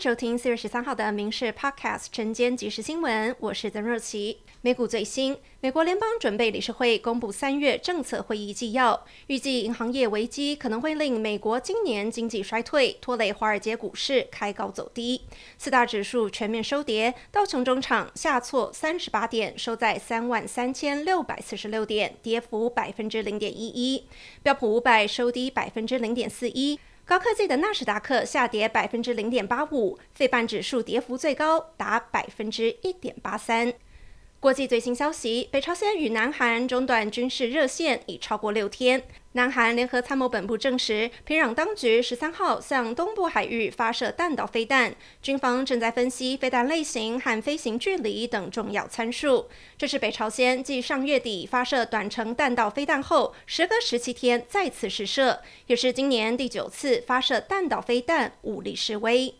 收听四月十三号的《民事 Podcast》晨间即时新闻，我是曾若琪。美股最新，美国联邦准备理事会公布三月政策会议纪要，预计银行业危机可能会令美国今年经济衰退，拖累华尔街股市开高走低。四大指数全面收跌，道琼中场下挫三十八点，收在三万三千六百四十六点，跌幅百分之零点一一。标普五百收低百分之零点四一。高科技的纳斯达克下跌百分之零点八五，费半指数跌幅最高达百分之一点八三。国际最新消息：北朝鲜与南韩中断军事热线已超过六天。南韩联合参谋本部证实，平壤当局十三号向东部海域发射弹道飞弹，军方正在分析飞弹类型和飞行距离等重要参数。这是北朝鲜继上月底发射短程弹道飞弹后，时隔十七天再次试射，也是今年第九次发射弹道飞弹武力示威。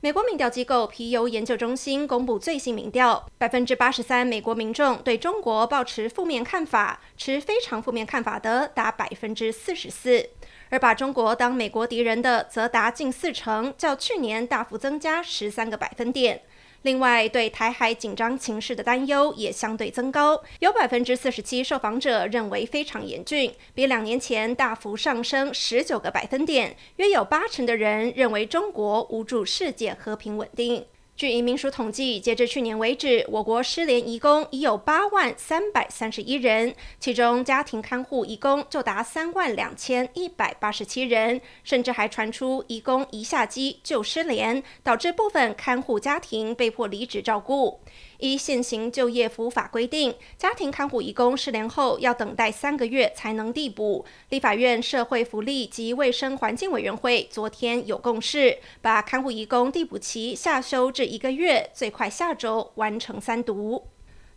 美国民调机构皮尤研究中心公布最新民调，百分之八十三美国民众对中国抱持负面看法，持非常负面看法的达百分之四十四，而把中国当美国敌人的则达近四成，较去年大幅增加十三个百分点。另外，对台海紧张情势的担忧也相对增高，有百分之四十七受访者认为非常严峻，比两年前大幅上升十九个百分点。约有八成的人认为中国无助世界和平稳定。据移民署统计，截至去年为止，我国失联移工已有八万三百三十一人，其中家庭看护移工就达三万两千一百八十七人，甚至还传出移工一下机就失联，导致部分看护家庭被迫离职照顾。依现行就业服务法规定，家庭看护移工失联后要等待三个月才能递补。立法院社会福利及卫生环境委员会昨天有共识，把看护移工递补期下修至一个月，最快下周完成三读。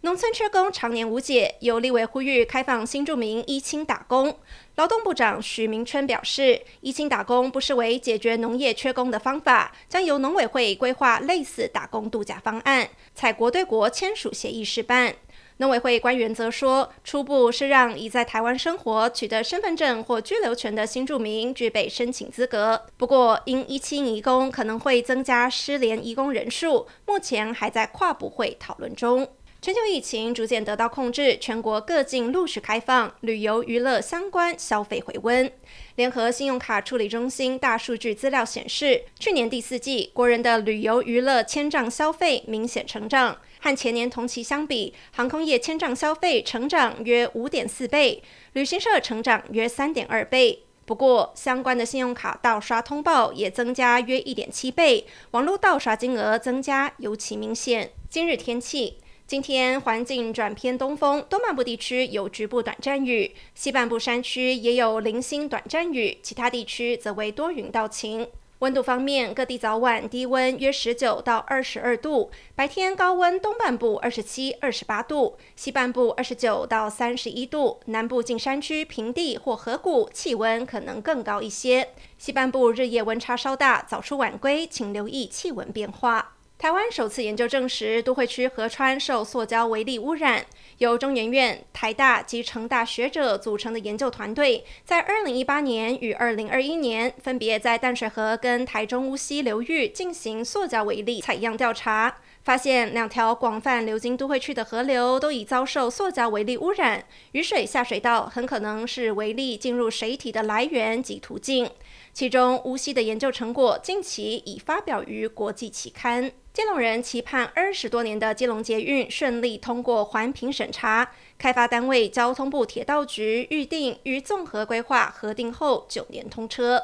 农村缺工常年无解，有立委呼吁开放新住民一清打工。劳动部长许明春表示，一清打工不失为解决农业缺工的方法，将由农委会规划类似打工度假方案，采国对国签署协议试办。农委会官员则说，初步是让已在台湾生活、取得身份证或居留权的新住民具备申请资格。不过，因一清移工可能会增加失联移工人数，目前还在跨部会讨论中。全球疫情逐渐得到控制，全国各境陆续开放，旅游娱乐相关消费回温。联合信用卡处理中心大数据资料显示，去年第四季国人的旅游娱乐千账消费明显成长，和前年同期相比，航空业千账消费成长约五点四倍，旅行社成长约三点二倍。不过，相关的信用卡盗刷通报也增加约一点七倍，网络盗刷金额增加尤其明显。今日天气。今天环境转偏东风，东半部地区有局部短暂雨，西半部山区也有零星短暂雨，其他地区则为多云到晴。温度方面，各地早晚低温约十九到二十二度，白天高温，东半部二十七、二十八度，西半部二十九到三十一度，南部近山区、平地或河谷气温可能更高一些。西半部日夜温差稍大，早出晚归，请留意气温变化。台湾首次研究证实，都会区河川受塑胶微粒污染。由中研院、台大及成大学者组成的研究团队，在2018年与2021年，分别在淡水河跟台中乌溪流域进行塑胶微粒采样调查，发现两条广泛流经都会区的河流都已遭受塑胶微粒污染，雨水下水道很可能是微粒进入水体的来源及途径。其中，无锡的研究成果近期已发表于国际期刊。基隆人期盼二十多年的基隆捷运顺利通过环评审查，开发单位交通部铁道局预定于综合规划核定后九年通车。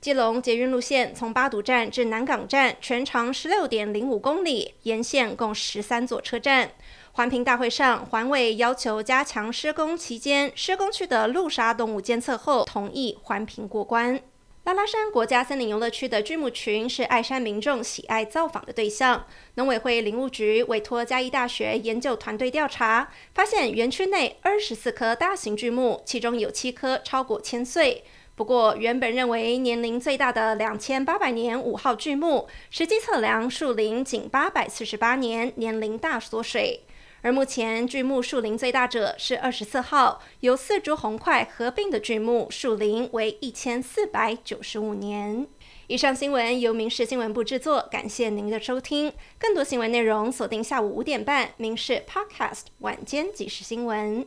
基隆捷运路线从八堵站至南港站，全长十六点零五公里，沿线共十三座车站。环评大会上，环委要求加强施工期间施工区的路杀动物监测后，同意环评过关。拉拉山国家森林游乐区的巨木群是爱山民众喜爱造访的对象。农委会林务局委托嘉义大学研究团队调查，发现园区内二十四棵大型巨木，其中有七棵超过千岁。不过，原本认为年龄最大的两千八百年五号巨木，实际测量树龄仅八百四十八年，年龄大缩水。而目前巨木树林最大者是二十四号，由四株红块合并的巨木树林为一千四百九十五年。以上新闻由民事新闻部制作，感谢您的收听。更多新闻内容锁定下午五点半，民事 Podcast 晚间即时新闻。